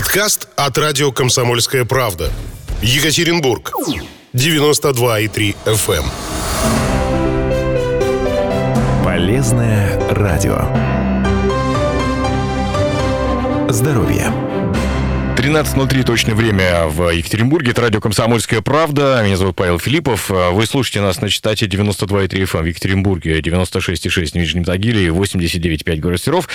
Подкаст от радио «Комсомольская правда». Екатеринбург. 92,3 FM. Эм. Полезное радио. Здоровье. 13.03 точное время в Екатеринбурге. Это радио «Комсомольская правда». Меня зовут Павел Филиппов. Вы слушаете нас на частоте 92,3 FM эм в Екатеринбурге, 96,6 в Нижнем Тагиле и 89,5 город Серов.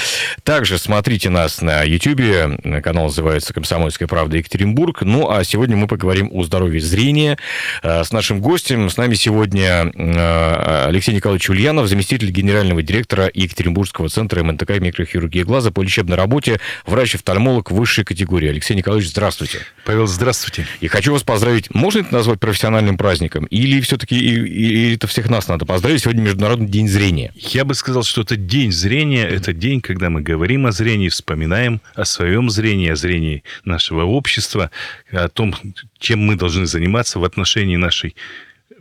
Также смотрите нас на YouTube. Канал называется «Комсомольская правда Екатеринбург». Ну, а сегодня мы поговорим о здоровье зрения э, с нашим гостем. С нами сегодня э, Алексей Николаевич Ульянов, заместитель генерального директора Екатеринбургского центра МНТК микрохирургии глаза по лечебной работе, врач-офтальмолог высшей категории. Алексей Алексей Николаевич, здравствуйте. Павел, здравствуйте. И хочу вас поздравить. Можно это назвать профессиональным праздником? Или все-таки или это всех нас надо поздравить? Сегодня Международный день зрения. Я бы сказал, что это день зрения. Это день, когда мы говорим о зрении, вспоминаем о своем зрении, о зрении нашего общества, о том, чем мы должны заниматься в отношении нашей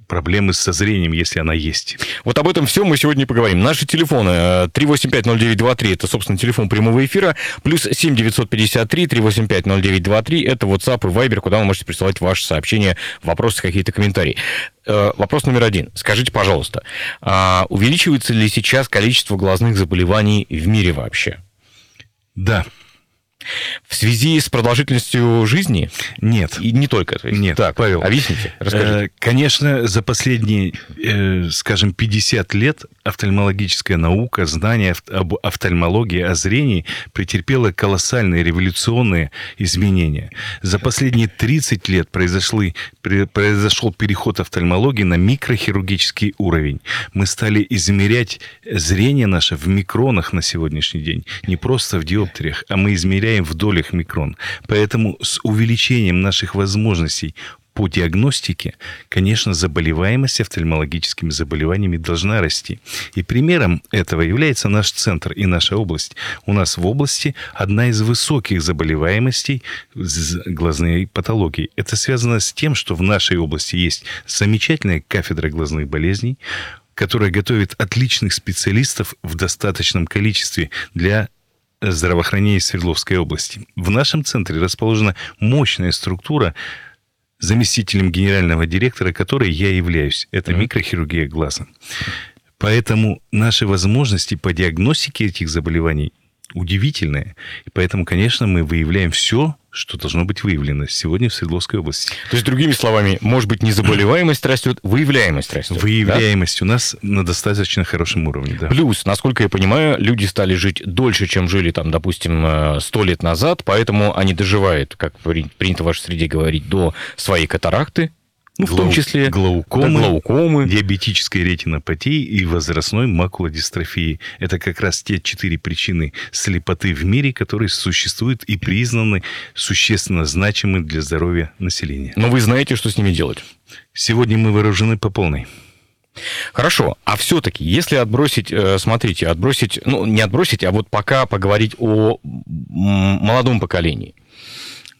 проблемы со зрением, если она есть. Вот об этом все мы сегодня поговорим. Наши телефоны 3850923, э, это, собственно, телефон прямого эфира, плюс 7953 3850923, это WhatsApp и Viber, куда вы можете присылать ваши сообщения, вопросы, какие-то комментарии. Э, вопрос номер один. Скажите, пожалуйста, а увеличивается ли сейчас количество глазных заболеваний в мире вообще? Да. В связи с продолжительностью жизни? Нет. И не только. есть, Нет, так, Павел. Объясните, расскажите. Э, конечно, за последние, э, скажем, 50 лет офтальмологическая наука, знание об офтальмологии, о зрении претерпела колоссальные революционные изменения. За последние 30 лет произошли, произошел переход офтальмологии на микрохирургический уровень. Мы стали измерять зрение наше в микронах на сегодняшний день, не просто в диоптриях, а мы измеряем измеряем в долях микрон. Поэтому с увеличением наших возможностей по диагностике, конечно, заболеваемость офтальмологическими заболеваниями должна расти. И примером этого является наш центр и наша область. У нас в области одна из высоких заболеваемостей глазной патологии. Это связано с тем, что в нашей области есть замечательная кафедра глазных болезней, которая готовит отличных специалистов в достаточном количестве для здравоохранения Свердловской области. В нашем центре расположена мощная структура, заместителем генерального директора которой я являюсь. Это mm-hmm. микрохирургия глаза. Поэтому наши возможности по диагностике этих заболеваний удивительные. И поэтому, конечно, мы выявляем все, что должно быть выявлено сегодня в Свердловской области. То есть, другими словами, может быть, не заболеваемость растет, выявляемость растет. Выявляемость да? у нас на достаточно хорошем уровне, да. Плюс, насколько я понимаю, люди стали жить дольше, чем жили, там, допустим, 100 лет назад, поэтому они доживают, как принято в вашей среде говорить, до своей катаракты, ну, в том числе глаукомы, да, глаукомы, диабетической ретинопатии и возрастной макулодистрофии. Это как раз те четыре причины слепоты в мире, которые существуют и признаны существенно значимы для здоровья населения. Но вы знаете, что с ними делать? Сегодня мы вооружены по полной. Хорошо, а все-таки, если отбросить, э, смотрите, отбросить, ну, не отбросить, а вот пока поговорить о молодом поколении.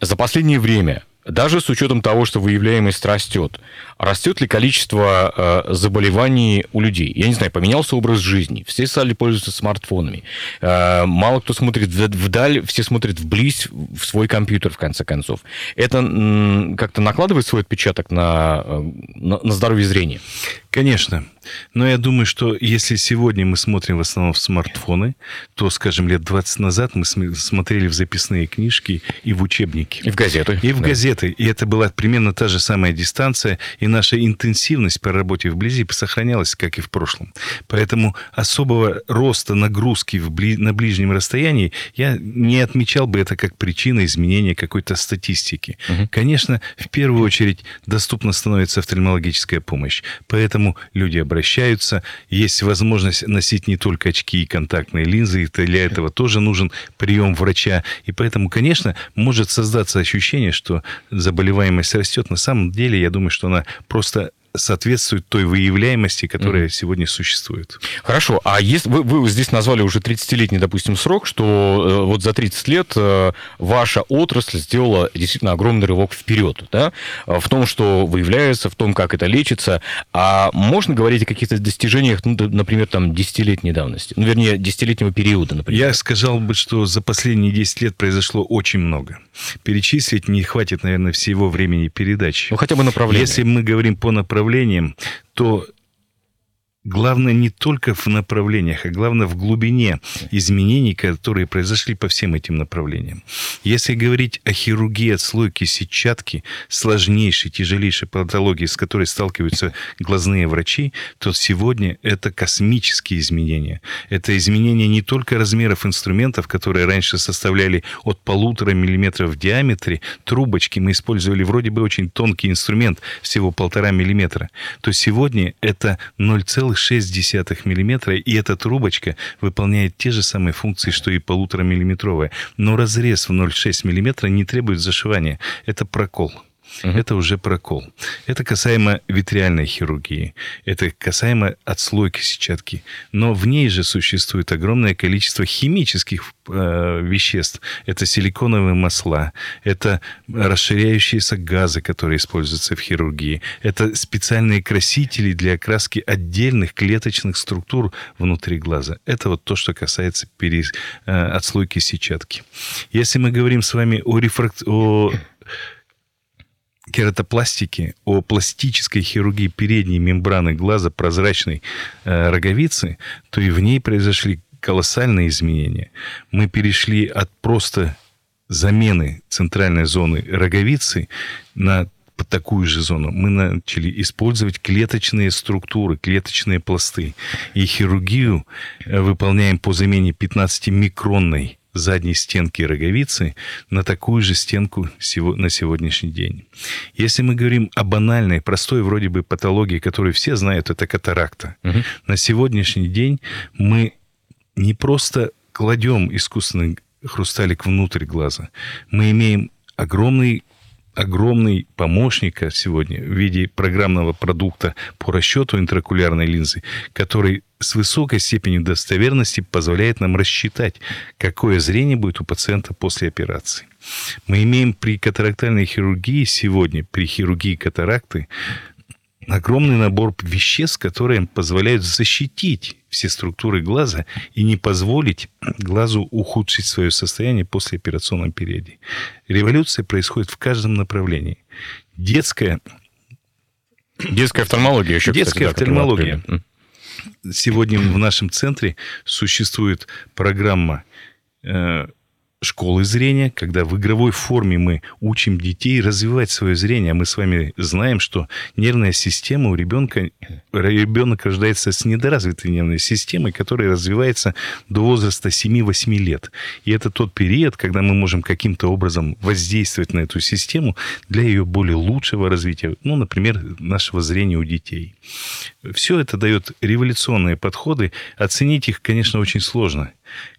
За последнее время даже с учетом того, что выявляемость растет, растет ли количество э, заболеваний у людей? Я не знаю, поменялся образ жизни, все стали пользоваться смартфонами, э, мало кто смотрит вдаль, все смотрят вблизь в свой компьютер, в конце концов. Это как-то накладывает свой отпечаток на, э, на, на здоровье зрения? Конечно. Но я думаю, что если сегодня мы смотрим в основном в смартфоны, то, скажем, лет 20 назад мы смотрели в записные книжки и в учебники. И в газеты. И в да. газеты. И это была примерно та же самая дистанция, и наша интенсивность по работе вблизи сохранялась, как и в прошлом. Поэтому особого роста нагрузки в бли... на ближнем расстоянии я не отмечал бы это как причина изменения какой-то статистики. Угу. Конечно, в первую очередь доступна становится офтальмологическая помощь. Поэтому люди обращаются. Есть возможность носить не только очки и контактные линзы. И для этого тоже нужен прием врача. И поэтому, конечно, может создаться ощущение, что заболеваемость растет. На самом деле, я думаю, что она просто соответствует той выявляемости, которая mm-hmm. сегодня существует. Хорошо. А если вы, вы здесь назвали уже 30-летний, допустим, срок, что э, вот за 30 лет э, ваша отрасль сделала действительно огромный рывок вперед, да, в том, что выявляется, в том, как это лечится. А можно говорить о каких-то достижениях, ну, например, там, десятилетней давности? Ну, вернее, десятилетнего периода, например. Я сказал бы, что за последние 10 лет произошло очень много. Перечислить не хватит, наверное, всего времени передачи. Ну, хотя бы направление. Если мы говорим по направлениям, то Главное не только в направлениях, а главное в глубине изменений, которые произошли по всем этим направлениям. Если говорить о хирургии отслойки сетчатки, сложнейшей, тяжелейшей патологии, с которой сталкиваются глазные врачи, то сегодня это космические изменения. Это изменения не только размеров инструментов, которые раньше составляли от полутора миллиметров в диаметре, трубочки мы использовали вроде бы очень тонкий инструмент, всего полтора миллиметра, то сегодня это 0,5 0,6 мм, и эта трубочка выполняет те же самые функции, что и полуторамиллиметровая. Но разрез в 0,6 мм не требует зашивания. Это прокол. Угу. Это уже прокол. Это касаемо витриальной хирургии. Это касаемо отслойки сетчатки. Но в ней же существует огромное количество химических э, веществ. Это силиконовые масла. Это расширяющиеся газы, которые используются в хирургии. Это специальные красители для окраски отдельных клеточных структур внутри глаза. Это вот то, что касается пере... э, отслойки сетчатки. Если мы говорим с вами о, рефрак... о кератопластики, о пластической хирургии передней мембраны глаза прозрачной э, роговицы, то и в ней произошли колоссальные изменения. Мы перешли от просто замены центральной зоны роговицы на такую же зону. Мы начали использовать клеточные структуры, клеточные пласты. И хирургию э, выполняем по замене 15-микронной задней стенки роговицы на такую же стенку на сегодняшний день. Если мы говорим о банальной, простой вроде бы патологии, которую все знают, это катаракта. Угу. На сегодняшний день мы не просто кладем искусственный хрусталик внутрь глаза, мы имеем огромный огромный помощник сегодня в виде программного продукта по расчету интракулярной линзы, который с высокой степенью достоверности позволяет нам рассчитать, какое зрение будет у пациента после операции. Мы имеем при катарактальной хирургии сегодня, при хирургии катаракты, огромный набор веществ, которые позволяют защитить все структуры глаза и не позволить глазу ухудшить свое состояние после операционном периоде. Революция происходит в каждом направлении. Детская... Детская офтальмология еще, Детская кстати, офтальмология. Сегодня в нашем центре существует программа э, школы зрения, когда в игровой форме мы учим детей развивать свое зрение. А мы с вами знаем, что нервная система у ребенка, ребенок рождается с недоразвитой нервной системой, которая развивается до возраста 7-8 лет. И это тот период, когда мы можем каким-то образом воздействовать на эту систему для ее более лучшего развития. Ну, например, нашего зрения у детей. Все это дает революционные подходы. Оценить их, конечно, очень сложно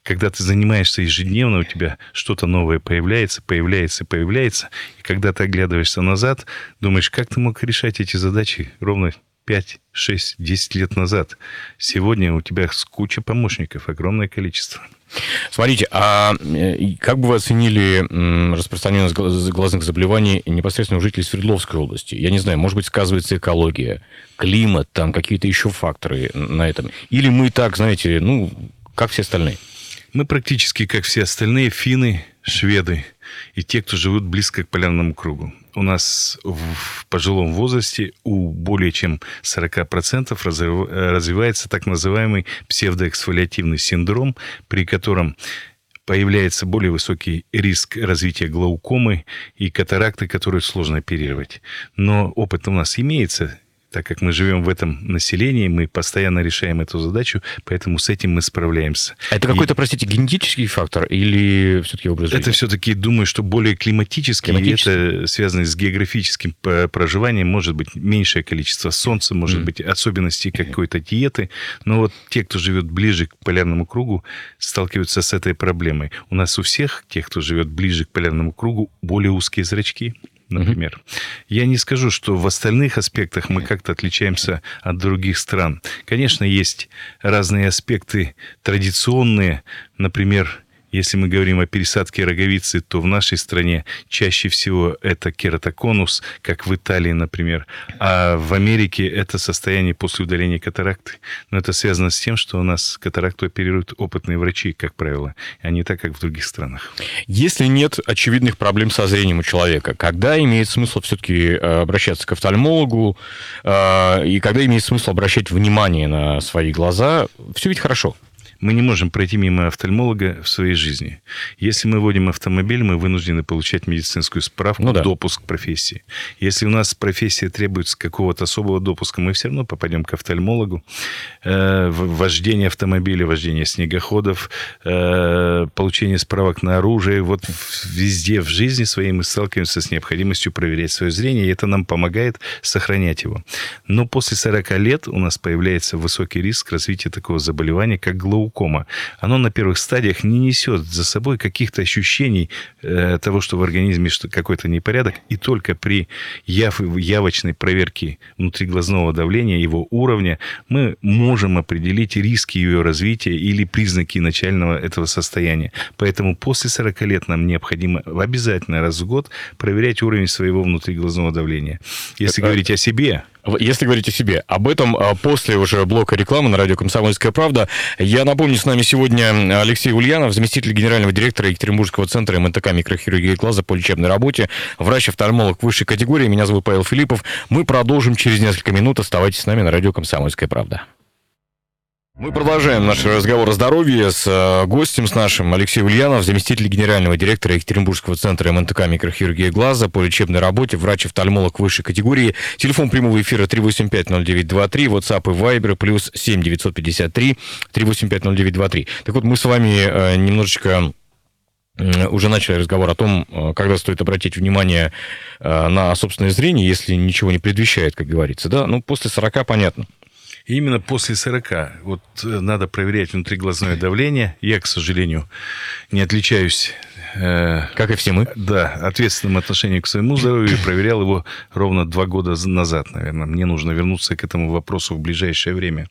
когда ты занимаешься ежедневно, у тебя что-то новое появляется, появляется, появляется. И когда ты оглядываешься назад, думаешь, как ты мог решать эти задачи ровно 5, 6, 10 лет назад. Сегодня у тебя куча помощников, огромное количество. Смотрите, а э, как бы вы оценили распространенность глазных заболеваний непосредственно у жителей Свердловской области? Я не знаю, может быть, сказывается экология, климат, там какие-то еще факторы на этом? Или мы так, знаете, ну, как все остальные? Мы практически, как все остальные, финны, шведы и те, кто живут близко к полярному кругу. У нас в пожилом возрасте у более чем 40% развивается так называемый псевдоэксфолиативный синдром, при котором появляется более высокий риск развития глаукомы и катаракты, которые сложно оперировать. Но опыт у нас имеется, так как мы живем в этом населении, мы постоянно решаем эту задачу, поэтому с этим мы справляемся. Это какой-то, и... простите, генетический фактор или все-таки образ жизни? Это все-таки, думаю, что более климатический, климатический? это связано с географическим проживанием, может быть, меньшее количество солнца, может mm. быть, особенности какой-то диеты, но вот те, кто живет ближе к полярному кругу, сталкиваются с этой проблемой. У нас у всех, тех, кто живет ближе к полярному кругу, более узкие зрачки, например. Я не скажу, что в остальных аспектах мы как-то отличаемся от других стран. Конечно, есть разные аспекты традиционные, например, если мы говорим о пересадке роговицы, то в нашей стране чаще всего это кератоконус, как в Италии, например. А в Америке это состояние после удаления катаракты. Но это связано с тем, что у нас катаракту оперируют опытные врачи, как правило, а не так, как в других странах. Если нет очевидных проблем со зрением у человека, когда имеет смысл все-таки э, обращаться к офтальмологу, э, и когда имеет смысл обращать внимание на свои глаза, все ведь хорошо. Мы не можем пройти мимо офтальмолога в своей жизни. Если мы водим автомобиль, мы вынуждены получать медицинскую справку, ну, да. допуск к профессии. Если у нас профессия требуется какого-то особого допуска, мы все равно попадем к офтальмологу. Э, вождение автомобиля, вождение снегоходов, э, получение справок на оружие. Вот везде в жизни своей мы сталкиваемся с необходимостью проверять свое зрение, и это нам помогает сохранять его. Но после 40 лет у нас появляется высокий риск развития такого заболевания, как глаукома глаукома, оно на первых стадиях не несет за собой каких-то ощущений э, того, что в организме какой-то непорядок, и только при яв, явочной проверке внутриглазного давления, его уровня, мы можем определить риски ее развития или признаки начального этого состояния. Поэтому после 40 лет нам необходимо обязательно раз в год проверять уровень своего внутриглазного давления. Если Это... говорить о себе, если говорить о себе, об этом а, после уже блока рекламы на радио «Комсомольская правда». Я напомню, с нами сегодня Алексей Ульянов, заместитель генерального директора Екатеринбургского центра МНТК микрохирургии глаза по лечебной работе, врач-офтальмолог высшей категории. Меня зовут Павел Филиппов. Мы продолжим через несколько минут. Оставайтесь с нами на радио «Комсомольская правда». Мы продолжаем наш разговор о здоровье с э, гостем, с нашим Алексеем Ульянов, заместитель генерального директора Екатеринбургского центра МНТК микрохирургии глаза по лечебной работе, врач-офтальмолог высшей категории. Телефон прямого эфира 3850923, WhatsApp и Viber плюс 7953 3850923. Так вот, мы с вами э, немножечко уже начали разговор о том, э, когда стоит обратить внимание на собственное зрение, если ничего не предвещает, как говорится. Да? Ну, после 40 понятно. И именно после 40 вот э, надо проверять внутриглазное давление. Я, к сожалению, не отличаюсь как и все мы. Да, ответственным отношением к своему здоровью. Проверял его ровно два года назад, наверное. Мне нужно вернуться к этому вопросу в ближайшее время.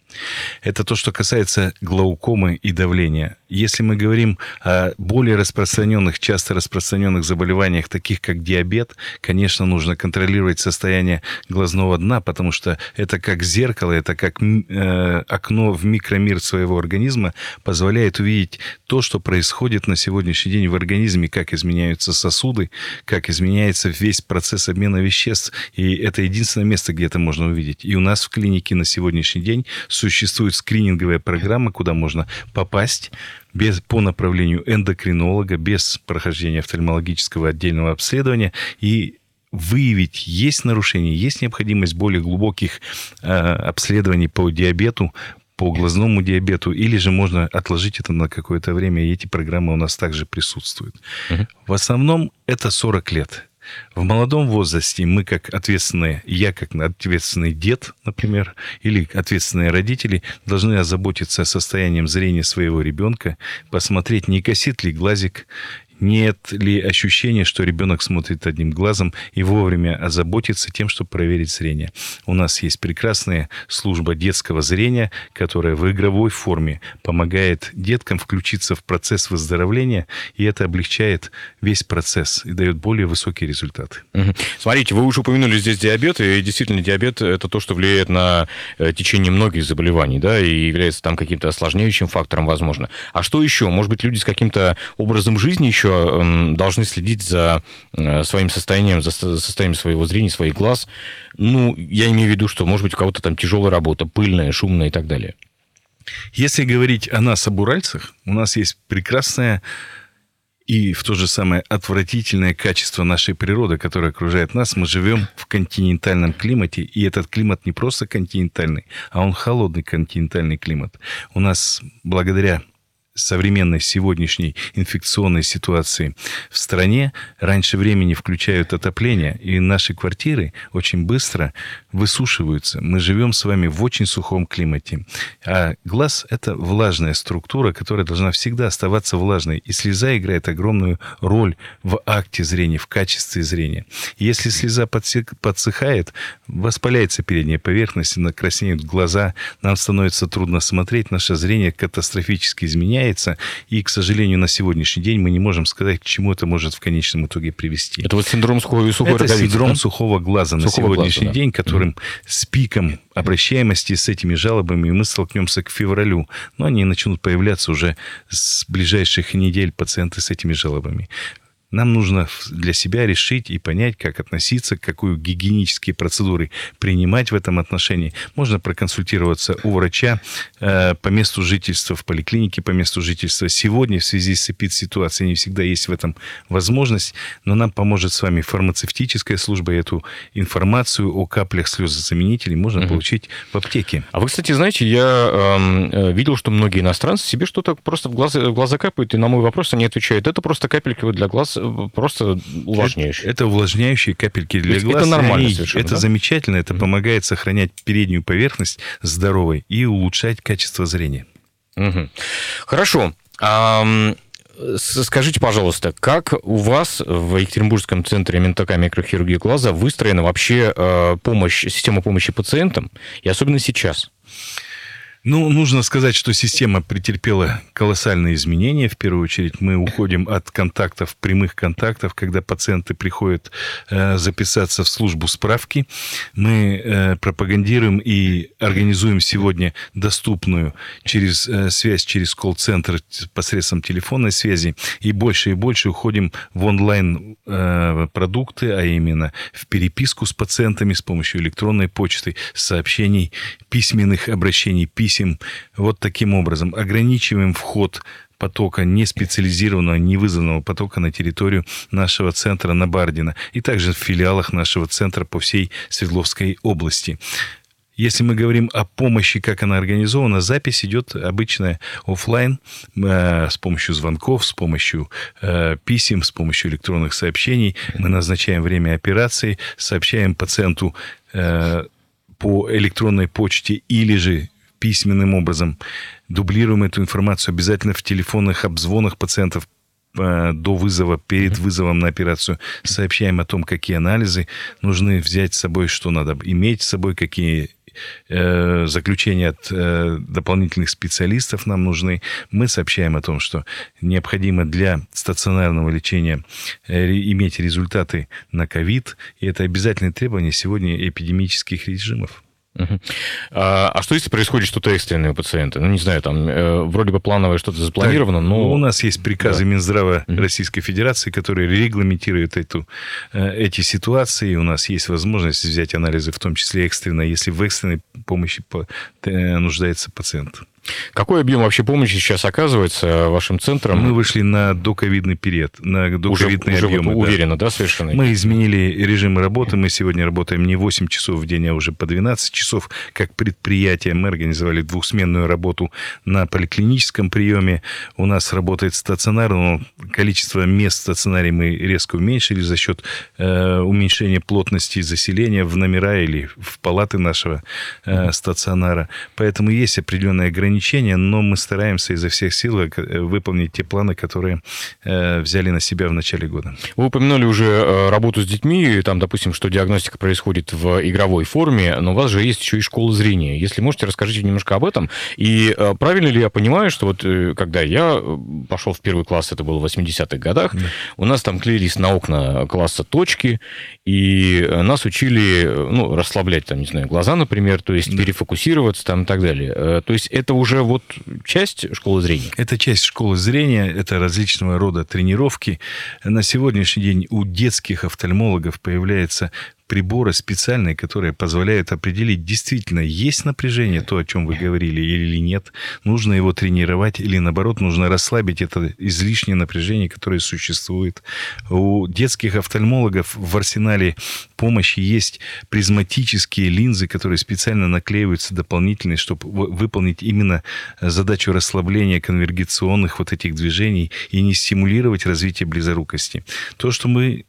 Это то, что касается глаукомы и давления. Если мы говорим о более распространенных, часто распространенных заболеваниях, таких как диабет, конечно, нужно контролировать состояние глазного дна, потому что это как зеркало, это как э, окно в микромир своего организма, позволяет увидеть то, что происходит на сегодняшний день в организме организме, как изменяются сосуды, как изменяется весь процесс обмена веществ. И это единственное место, где это можно увидеть. И у нас в клинике на сегодняшний день существует скрининговая программа, куда можно попасть без, по направлению эндокринолога, без прохождения офтальмологического отдельного обследования и выявить, есть нарушение, есть необходимость более глубоких э, обследований по диабету, по глазному диабету, или же можно отложить это на какое-то время, и эти программы у нас также присутствуют. Угу. В основном это 40 лет. В молодом возрасте мы, как ответственные, я как ответственный дед, например, или ответственные родители, должны озаботиться состоянием зрения своего ребенка, посмотреть, не косит ли глазик, нет ли ощущения, что ребенок смотрит одним глазом и вовремя озаботиться тем, чтобы проверить зрение. У нас есть прекрасная служба детского зрения, которая в игровой форме помогает деткам включиться в процесс выздоровления, и это облегчает весь процесс и дает более высокие результаты. Смотрите, вы уже упомянули здесь диабет, и действительно диабет – это то, что влияет на э, течение многих заболеваний, да, и является там каким-то осложняющим фактором, возможно. А что еще? Может быть, люди с каким-то образом жизни еще должны следить за э, своим состоянием, за состоянием своего зрения, своих глаз. Ну, я имею в виду, что, может быть, у кого-то там тяжелая работа, пыльная, шумная и так далее. Если говорить о нас, об уральцах, у нас есть прекрасная и в то же самое отвратительное качество нашей природы, которое окружает нас. Мы живем в континентальном климате, и этот климат не просто континентальный, а он холодный континентальный климат. У нас благодаря современной сегодняшней инфекционной ситуации в стране раньше времени включают отопление, и наши квартиры очень быстро высушиваются. Мы живем с вами в очень сухом климате. А глаз – это влажная структура, которая должна всегда оставаться влажной. И слеза играет огромную роль в акте зрения, в качестве зрения. Если слеза подсыхает, воспаляется передняя поверхность, краснеют глаза, нам становится трудно смотреть, наше зрение катастрофически изменяется, меняется, и, к сожалению, на сегодняшний день мы не можем сказать, к чему это может в конечном итоге привести. Это вот синдром сухой, сухой Это синдром да? сухого глаза сухого на сегодняшний глаза, день, которым mm. с пиком обращаемости с этими жалобами мы столкнемся к февралю, но они начнут появляться уже с ближайших недель пациенты с этими жалобами. Нам нужно для себя решить и понять, как относиться, какую гигиенические процедуры принимать в этом отношении. Можно проконсультироваться у врача э, по месту жительства, в поликлинике по месту жительства. Сегодня в связи с эпид-ситуацией не всегда есть в этом возможность, но нам поможет с вами фармацевтическая служба. Эту информацию о каплях слезозаменителей можно угу. получить в аптеке. А вы, кстати, знаете, я эм, э, видел, что многие иностранцы себе что-то просто в глаза, в глаза капают, и на мой вопрос они отвечают, это просто капельки для глаз просто увлажняющие. Это, это увлажняющие капельки для глаз. Это нормально они, совершенно, Это да? замечательно, это mm-hmm. помогает сохранять переднюю поверхность здоровой и улучшать качество зрения. Угу. Хорошо. А, скажите, пожалуйста, как у вас в Екатеринбургском центре МНТК микрохирургии глаза выстроена вообще э, помощь, система помощи пациентам, и особенно сейчас? Ну, нужно сказать, что система претерпела колоссальные изменения. В первую очередь мы уходим от контактов, прямых контактов, когда пациенты приходят э, записаться в службу справки. Мы э, пропагандируем и организуем сегодня доступную через э, связь, через колл-центр посредством телефонной связи. И больше и больше уходим в онлайн э, продукты, а именно в переписку с пациентами с помощью электронной почты, сообщений, письменных обращений, писем писем вот таким образом. Ограничиваем вход потока не специализированного, не вызванного потока на территорию нашего центра на Бардина и также в филиалах нашего центра по всей Свердловской области. Если мы говорим о помощи, как она организована, запись идет обычная офлайн э, с помощью звонков, с помощью э, писем, с помощью электронных сообщений. Мы назначаем время операции, сообщаем пациенту э, по электронной почте или же письменным образом. Дублируем эту информацию обязательно в телефонных обзвонах пациентов э, до вызова, перед вызовом на операцию, сообщаем о том, какие анализы нужны взять с собой, что надо иметь с собой, какие э, заключения от э, дополнительных специалистов нам нужны. Мы сообщаем о том, что необходимо для стационарного лечения иметь результаты на ковид, и это обязательное требование сегодня эпидемических режимов. Угу. А, а что если происходит что-то экстренное у пациента? Ну, не знаю, там э, вроде бы плановое что-то запланировано, так, но... У нас есть приказы да. Минздрава угу. Российской Федерации, которые регламентируют эту, э, эти ситуации. У нас есть возможность взять анализы, в том числе экстренно, если в экстренной помощи по, э, нуждается пациент. Какой объем вообще помощи сейчас оказывается вашим центром? Мы вышли на доковидный период, на доковидные уже, объемы. Уже уверенно, да, совершенно? Мы изменили режимы работы. Мы сегодня работаем не 8 часов в день, а уже по 12 часов. Как предприятие мы организовали двухсменную работу на поликлиническом приеме. У нас работает стационар, но количество мест в стационаре мы резко уменьшили за счет э, уменьшения плотности заселения в номера или в палаты нашего э, стационара. Поэтому есть определенные ограничения ограничения, но мы стараемся изо всех сил э, выполнить те планы, которые э, взяли на себя в начале года. Вы упомянули уже э, работу с детьми, там, допустим, что диагностика происходит в игровой форме, но у вас же есть еще и школа зрения. Если можете, расскажите немножко об этом. И правильно ли я понимаю, что вот когда я пошел в первый класс, это было в 80-х годах, да. у нас там клеились на окна класса точки, и нас учили, ну, расслаблять, там, не знаю, глаза, например, то есть да. перефокусироваться там и так далее. То есть это уже вот часть школы зрения? Это часть школы зрения, это различного рода тренировки. На сегодняшний день у детских офтальмологов появляется приборы специальные, которые позволяют определить, действительно, есть напряжение, то, о чем вы говорили, или нет. Нужно его тренировать, или наоборот, нужно расслабить это излишнее напряжение, которое существует. У детских офтальмологов в арсенале помощи есть призматические линзы, которые специально наклеиваются дополнительно, чтобы выполнить именно задачу расслабления конвергенционных вот этих движений и не стимулировать развитие близорукости. То, что мы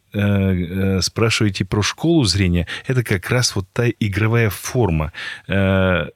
спрашиваете про школу зрения, это как раз вот та игровая форма э,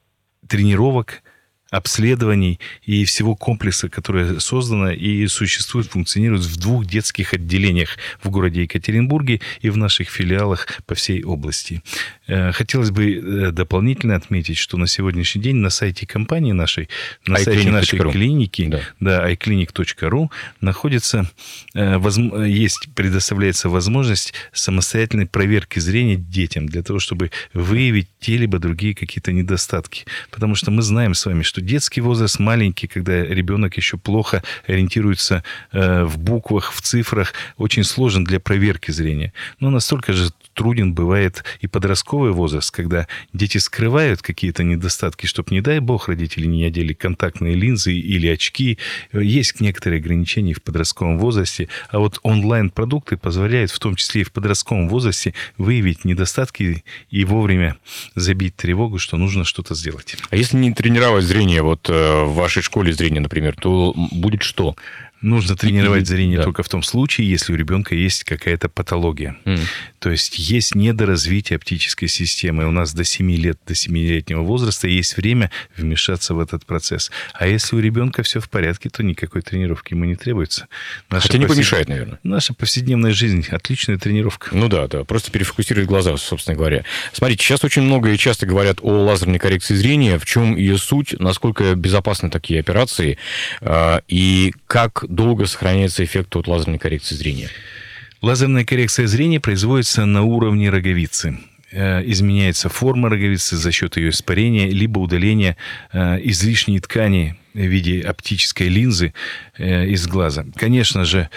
тренировок, обследований и всего комплекса, которое создано и существует, функционирует в двух детских отделениях в городе Екатеринбурге и в наших филиалах по всей области. Э, хотелось бы э, дополнительно отметить, что на сегодняшний день на сайте компании нашей, на сайте нашей клиники, да, да iClinic.ru находится, э, есть, предоставляется возможность самостоятельной проверки зрения детям для того, чтобы выявить те либо другие какие-то недостатки. Потому что мы знаем с вами, что что детский возраст маленький, когда ребенок еще плохо ориентируется э, в буквах, в цифрах, очень сложен для проверки зрения. Но настолько же труден бывает и подростковый возраст, когда дети скрывают какие-то недостатки, чтобы, не дай бог, родители не одели контактные линзы или очки. Есть некоторые ограничения в подростковом возрасте, а вот онлайн-продукты позволяют, в том числе и в подростковом возрасте, выявить недостатки и вовремя забить тревогу, что нужно что-то сделать. А если не тренировать зрение, вот э, в вашей школе зрения, например, то будет что? Нужно тренировать зрение да. только в том случае, если у ребенка есть какая-то патология. Mm. То есть есть недоразвитие оптической системы. У нас до 7 лет, до 7-летнего возраста есть время вмешаться в этот процесс. А если у ребенка все в порядке, то никакой тренировки ему не требуется. Наша Хотя не повсед... помешает, наверное. Наша повседневная жизнь – отличная тренировка. Ну да, да. Просто перефокусировать глаза, собственно говоря. Смотрите, сейчас очень много и часто говорят о лазерной коррекции зрения. В чем ее суть? Насколько безопасны такие операции? А, и как долго сохраняется эффект от лазерной коррекции зрения? Лазерная коррекция зрения производится на уровне роговицы э, изменяется форма роговицы за счет ее испарения, либо удаления э, излишней ткани в виде оптической линзы э, из глаза. Конечно же,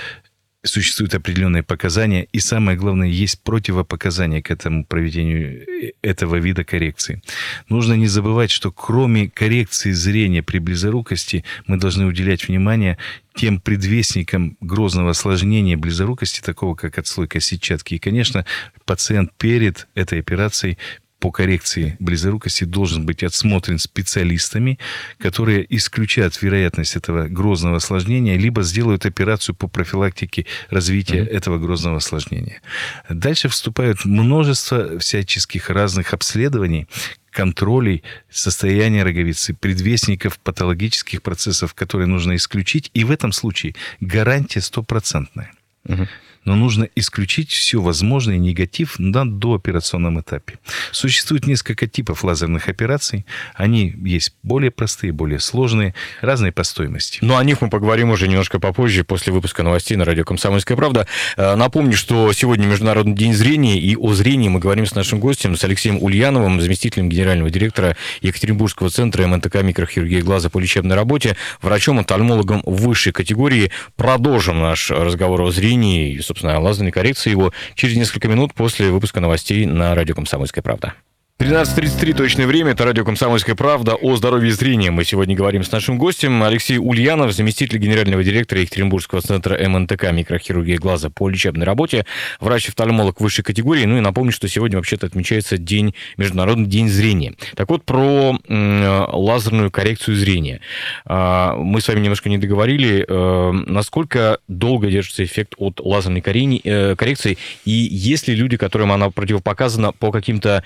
существуют определенные показания, и самое главное, есть противопоказания к этому проведению э, этого вида коррекции. Нужно не забывать, что кроме коррекции зрения при близорукости, мы должны уделять внимание тем предвестникам грозного осложнения близорукости, такого как отслойка сетчатки. И, конечно, пациент перед этой операцией по коррекции близорукости должен быть отсмотрен специалистами, которые исключат вероятность этого грозного осложнения, либо сделают операцию по профилактике развития mm-hmm. этого грозного осложнения. Дальше вступают множество всяческих разных обследований, контролей состояния роговицы, предвестников патологических процессов, которые нужно исключить. И в этом случае гарантия стопроцентная. Угу но нужно исключить все возможное негатив на дооперационном этапе. Существует несколько типов лазерных операций. Они есть более простые, более сложные, разные по стоимости. Но о них мы поговорим уже немножко попозже, после выпуска новостей на радио «Комсомольская правда». Э, напомню, что сегодня Международный день зрения, и о зрении мы говорим с нашим гостем, с Алексеем Ульяновым, заместителем генерального директора Екатеринбургского центра МНТК микрохирургии глаза по лечебной работе, врачом-офтальмологом высшей категории. Продолжим наш разговор о зрении, собственно, лазерной коррекции его через несколько минут после выпуска новостей на радио «Комсомольская правда». 13.33 точное время, это радио «Комсомольская правда» о здоровье зрения. Мы сегодня говорим с нашим гостем Алексей Ульянов, заместитель генерального директора Екатеринбургского центра МНТК микрохирургии глаза по лечебной работе, врач-офтальмолог высшей категории. Ну и напомню, что сегодня вообще-то отмечается день, Международный день зрения. Так вот, про м, лазерную коррекцию зрения. А, мы с вами немножко не договорили, а, насколько долго держится эффект от лазерной э, коррекции, и есть ли люди, которым она противопоказана по каким-то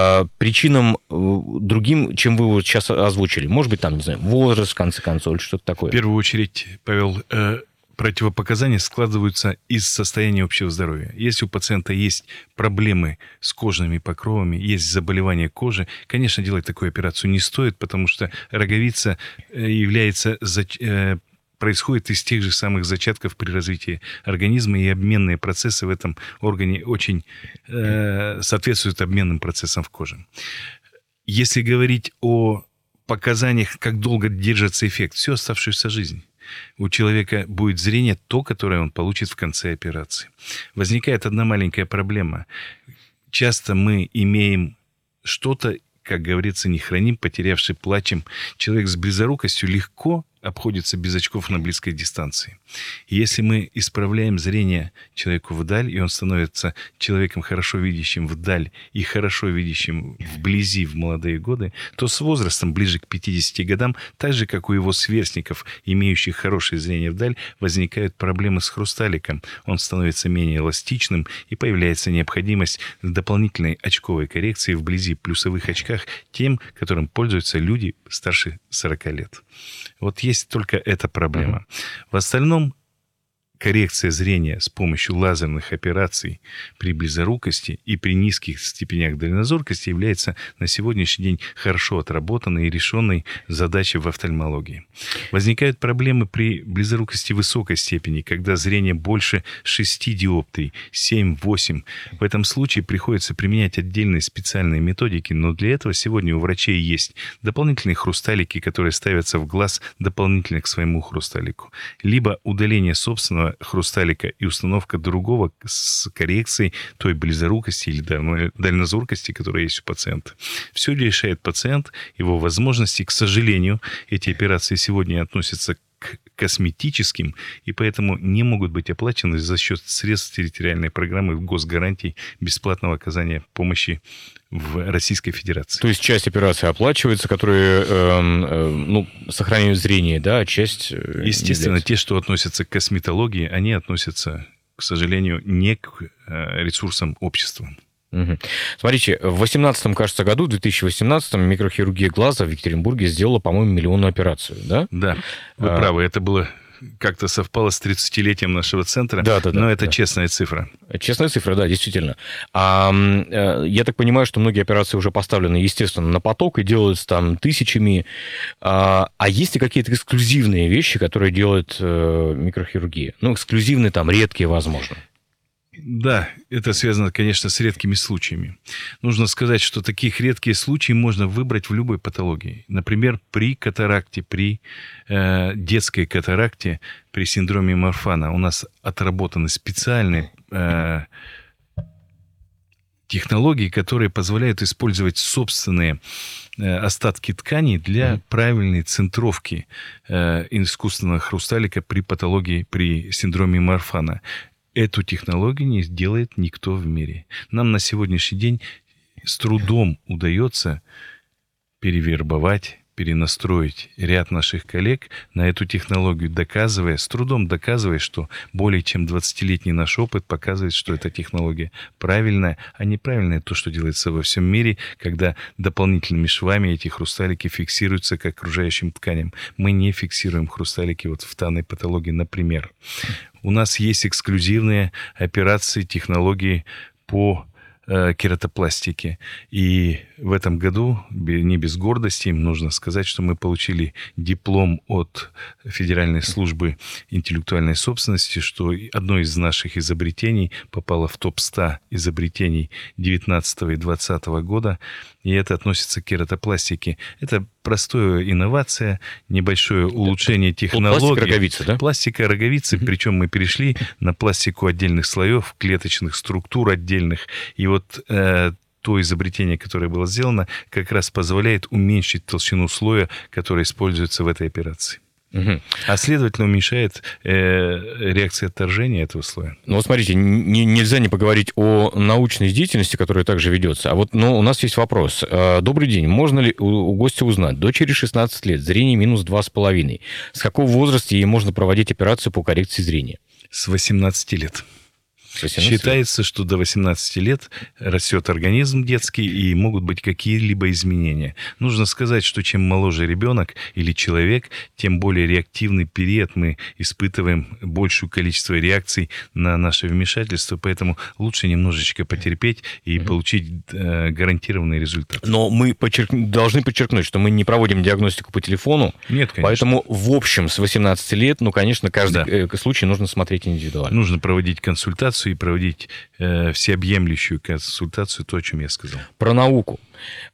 а, причинам э, другим, чем вы вот сейчас озвучили? Может быть, там, не знаю, возраст, в конце концов, или что-то такое? В первую очередь, Павел, э, противопоказания складываются из состояния общего здоровья. Если у пациента есть проблемы с кожными покровами, есть заболевание кожи, конечно, делать такую операцию не стоит, потому что роговица э, является происходит из тех же самых зачатков при развитии организма, и обменные процессы в этом органе очень э, соответствуют обменным процессам в коже. Если говорить о показаниях, как долго держится эффект, всю оставшуюся жизнь у человека будет зрение то, которое он получит в конце операции. Возникает одна маленькая проблема часто мы имеем что-то, как говорится, не храним, потерявший плачем. Человек с близорукостью легко обходится без очков на близкой дистанции. И если мы исправляем зрение человеку вдаль, и он становится человеком, хорошо видящим вдаль и хорошо видящим вблизи в молодые годы, то с возрастом, ближе к 50 годам, так же, как у его сверстников, имеющих хорошее зрение вдаль, возникают проблемы с хрусталиком. Он становится менее эластичным, и появляется необходимость дополнительной очковой коррекции вблизи плюсовых очках тем, которым пользуются люди старше 40 лет. Вот есть только эта проблема. В остальном коррекция зрения с помощью лазерных операций при близорукости и при низких степенях дальнозоркости является на сегодняшний день хорошо отработанной и решенной задачей в офтальмологии. Возникают проблемы при близорукости высокой степени, когда зрение больше 6 диоптрий, 7-8. В этом случае приходится применять отдельные специальные методики, но для этого сегодня у врачей есть дополнительные хрусталики, которые ставятся в глаз дополнительно к своему хрусталику, либо удаление собственного хрусталика и установка другого с коррекцией той близорукости или дальнозоркости, которая есть у пациента. Все решает пациент, его возможности. К сожалению, эти операции сегодня относятся к косметическим, и поэтому не могут быть оплачены за счет средств территориальной программы госгарантий бесплатного оказания помощи в Российской Федерации. То есть часть операций оплачивается, которые эм, э, ну, сохраняют зрение, да, а часть... Э, Естественно, те, что относятся к косметологии, они относятся, к сожалению, не к э, ресурсам общества. Угу. Смотрите, в 2018, кажется, году, в 2018 микрохирургия глаза в Екатеринбурге сделала, по-моему, миллионную операцию, да? Да, вы а... правы, это было как-то совпало с 30-летием нашего центра. Да, да, да. Но это да. честная цифра. Честная цифра, да, действительно. А, э, я так понимаю, что многие операции уже поставлены, естественно, на поток и делаются там тысячами. А, а есть ли какие-то эксклюзивные вещи, которые делает э, микрохирургия? Ну, эксклюзивные там, редкие, возможно. Да, это связано, конечно, с редкими случаями. Нужно сказать, что таких редкие случаи можно выбрать в любой патологии. Например, при катаракте, при э, детской катаракте, при синдроме Марфана у нас отработаны специальные э, технологии, которые позволяют использовать собственные э, остатки тканей для mm. правильной центровки э, искусственного хрусталика при патологии, при синдроме Марфана. Эту технологию не сделает никто в мире. Нам на сегодняшний день с трудом удается перевербовать, перенастроить ряд наших коллег на эту технологию, доказывая, с трудом доказывая, что более чем 20-летний наш опыт показывает, что эта технология правильная, а неправильная то, что делается во всем мире, когда дополнительными швами эти хрусталики фиксируются к окружающим тканям. Мы не фиксируем хрусталики вот в данной патологии, например. У нас есть эксклюзивные операции, технологии по э, кератопластике. И в этом году, не без гордости, нужно сказать, что мы получили диплом от Федеральной службы интеллектуальной собственности, что одно из наших изобретений попало в топ-100 изобретений 19 и 20 года, и это относится к кератопластике. Это простая инновация, небольшое улучшение технологий. Пластика роговицы, да? Пластика роговицы, причем мы перешли на пластику отдельных слоев, клеточных структур отдельных. И вот э, то изобретение, которое было сделано, как раз позволяет уменьшить толщину слоя, который используется в этой операции. Угу. А следовательно, уменьшает э, реакция отторжения этого слоя. Ну вот смотрите, не, нельзя не поговорить о научной деятельности, которая также ведется. А вот ну, у нас есть вопрос. Э, добрый день. Можно ли у, у гостя узнать, дочери 16 лет, зрение минус 2,5. С какого возраста ей можно проводить операцию по коррекции зрения? С 18 лет. Считается, что до 18 лет растет организм детский и могут быть какие-либо изменения. Нужно сказать, что чем моложе ребенок или человек, тем более реактивный период мы испытываем большее количество реакций на наше вмешательство, поэтому лучше немножечко потерпеть и mm получить э, гарантированный результат. Но мы подчерк... должны подчеркнуть, что мы не проводим диагностику по телефону. Нет, конечно. Поэтому в общем с 18 лет, ну, конечно, каждый да. Э, случай нужно смотреть индивидуально. Нужно проводить консультацию и проводить э, всеобъемлющую консультацию, то, о чем я сказал. Про науку.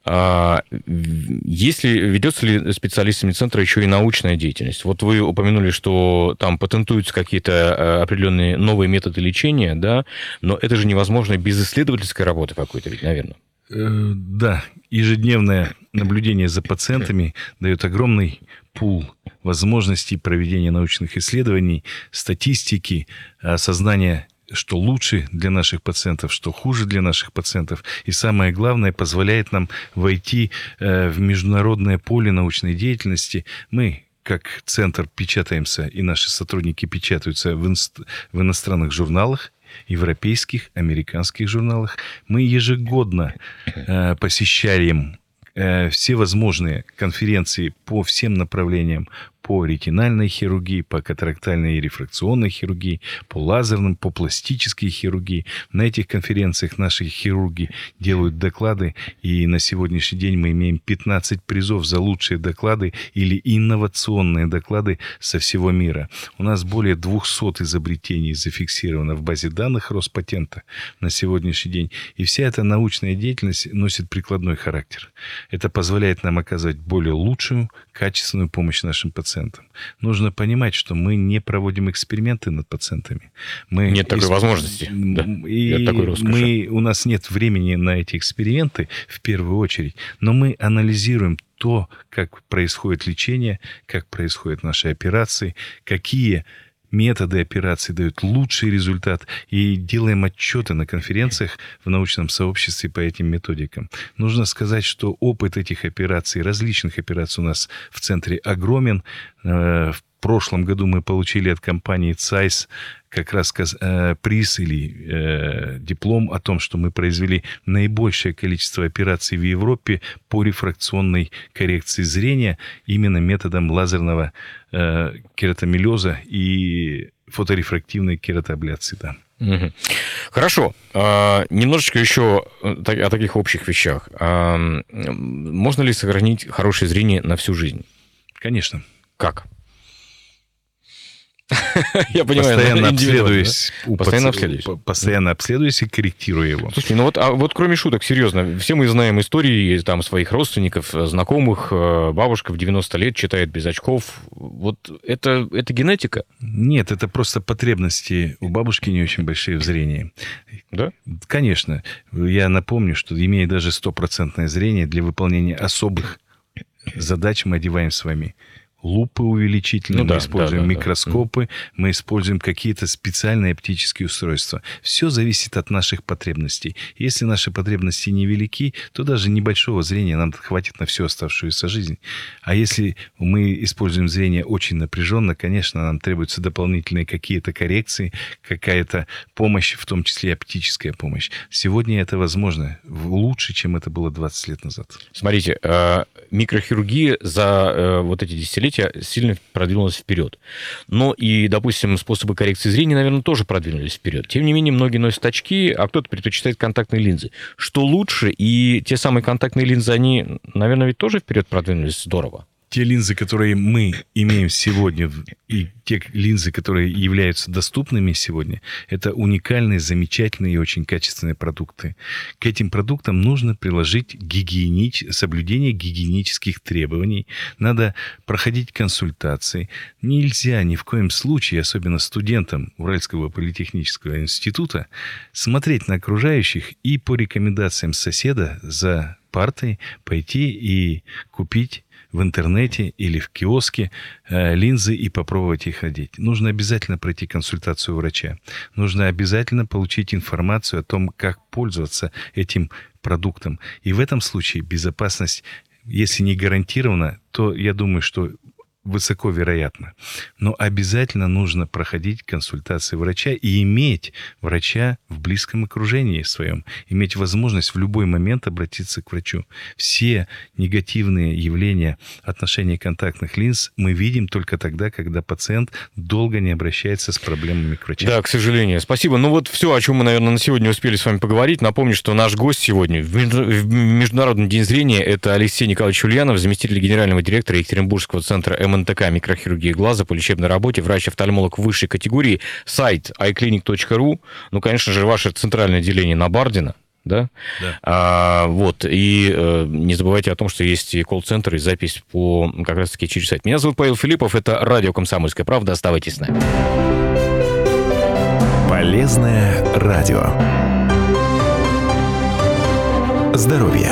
А, если ведется ли специалистами центра еще и научная деятельность? Вот вы упомянули, что там патентуются какие-то э, определенные новые методы лечения, да, но это же невозможно без исследовательской работы какой-то, ведь, наверное. Э, да, ежедневное наблюдение за пациентами дает огромный пул возможностей проведения научных исследований, статистики, осознания что лучше для наших пациентов, что хуже для наших пациентов. И самое главное, позволяет нам войти э, в международное поле научной деятельности. Мы, как центр, печатаемся, и наши сотрудники печатаются в, инст... в иностранных журналах, европейских, американских журналах. Мы ежегодно э, посещаем э, все возможные конференции по всем направлениям по ретинальной хирургии, по катарактальной и рефракционной хирургии, по лазерным, по пластической хирургии. На этих конференциях наши хирурги делают доклады, и на сегодняшний день мы имеем 15 призов за лучшие доклады или инновационные доклады со всего мира. У нас более 200 изобретений зафиксировано в базе данных Роспатента на сегодняшний день. И вся эта научная деятельность носит прикладной характер. Это позволяет нам оказывать более лучшую, качественную помощь нашим пациентам. Нужно понимать, что мы не проводим эксперименты над пациентами. Мы нет такой возможности. Да. И нет такой мы, у нас нет времени на эти эксперименты в первую очередь, но мы анализируем то, как происходит лечение, как происходят наши операции, какие методы операции дают лучший результат и делаем отчеты на конференциях в научном сообществе по этим методикам. Нужно сказать, что опыт этих операций, различных операций у нас в центре огромен. Э, в прошлом году мы получили от компании ЦАЙС как раз э, приз или э, диплом о том, что мы произвели наибольшее количество операций в Европе по рефракционной коррекции зрения именно методом лазерного э, кератомилеза и фоторефрактивной кератоабляции. Да. Угу. Хорошо. А, немножечко еще о таких общих вещах. А, можно ли сохранить хорошее зрение на всю жизнь? Конечно. Как? Я понимаю, постоянно обследуюсь. Постоянно обследуюсь. Постоянно обследуюсь и корректирую его. Слушайте, ну вот, а вот кроме шуток, серьезно, все мы знаем истории там своих родственников, знакомых, э, бабушка в 90 лет читает без очков. Вот это, это генетика? Нет, это просто потребности. У бабушки не очень большие в зрении. Да? Конечно. Я напомню, что имея даже стопроцентное зрение, для выполнения особых задач мы одеваем с вами лупы увеличительные, ну, мы да, используем да, да, микроскопы, да. мы используем какие-то специальные оптические устройства. Все зависит от наших потребностей. Если наши потребности невелики, то даже небольшого зрения нам хватит на всю оставшуюся жизнь. А если мы используем зрение очень напряженно, конечно, нам требуются дополнительные какие-то коррекции, какая-то помощь, в том числе оптическая помощь. Сегодня это возможно лучше, чем это было 20 лет назад. Смотрите, э, микрохирургия за э, вот эти десятилетия развития сильно продвинулось вперед. Но и, допустим, способы коррекции зрения, наверное, тоже продвинулись вперед. Тем не менее, многие носят очки, а кто-то предпочитает контактные линзы. Что лучше? И те самые контактные линзы, они, наверное, ведь тоже вперед продвинулись здорово те линзы, которые мы имеем сегодня, и те линзы, которые являются доступными сегодня, это уникальные, замечательные и очень качественные продукты. К этим продуктам нужно приложить гигиенич... соблюдение гигиенических требований. Надо проходить консультации. Нельзя ни в коем случае, особенно студентам Уральского политехнического института, смотреть на окружающих и по рекомендациям соседа за партой пойти и купить в интернете или в киоске э, линзы и попробовать их одеть. Нужно обязательно пройти консультацию врача. Нужно обязательно получить информацию о том, как пользоваться этим продуктом. И в этом случае безопасность, если не гарантирована, то я думаю, что высоко вероятно. Но обязательно нужно проходить консультации врача и иметь врача в близком окружении своем, иметь возможность в любой момент обратиться к врачу. Все негативные явления отношения контактных линз мы видим только тогда, когда пациент долго не обращается с проблемами к врачу. Да, к сожалению. Спасибо. Ну вот все, о чем мы, наверное, на сегодня успели с вами поговорить. Напомню, что наш гость сегодня в Международный день зрения это Алексей Николаевич Ульянов, заместитель генерального директора Екатеринбургского центра МН МНТК микрохирургии глаза по лечебной работе, врач-офтальмолог высшей категории, сайт iClinic.ru, ну, конечно же, ваше центральное отделение на Бардина, да? Да. А, вот, и э, не забывайте о том, что есть и колл-центр, и запись по как раз-таки через сайт. Меня зовут Павел Филиппов, это радио «Комсомольская правда», оставайтесь с нами. Полезное радио. Здоровье.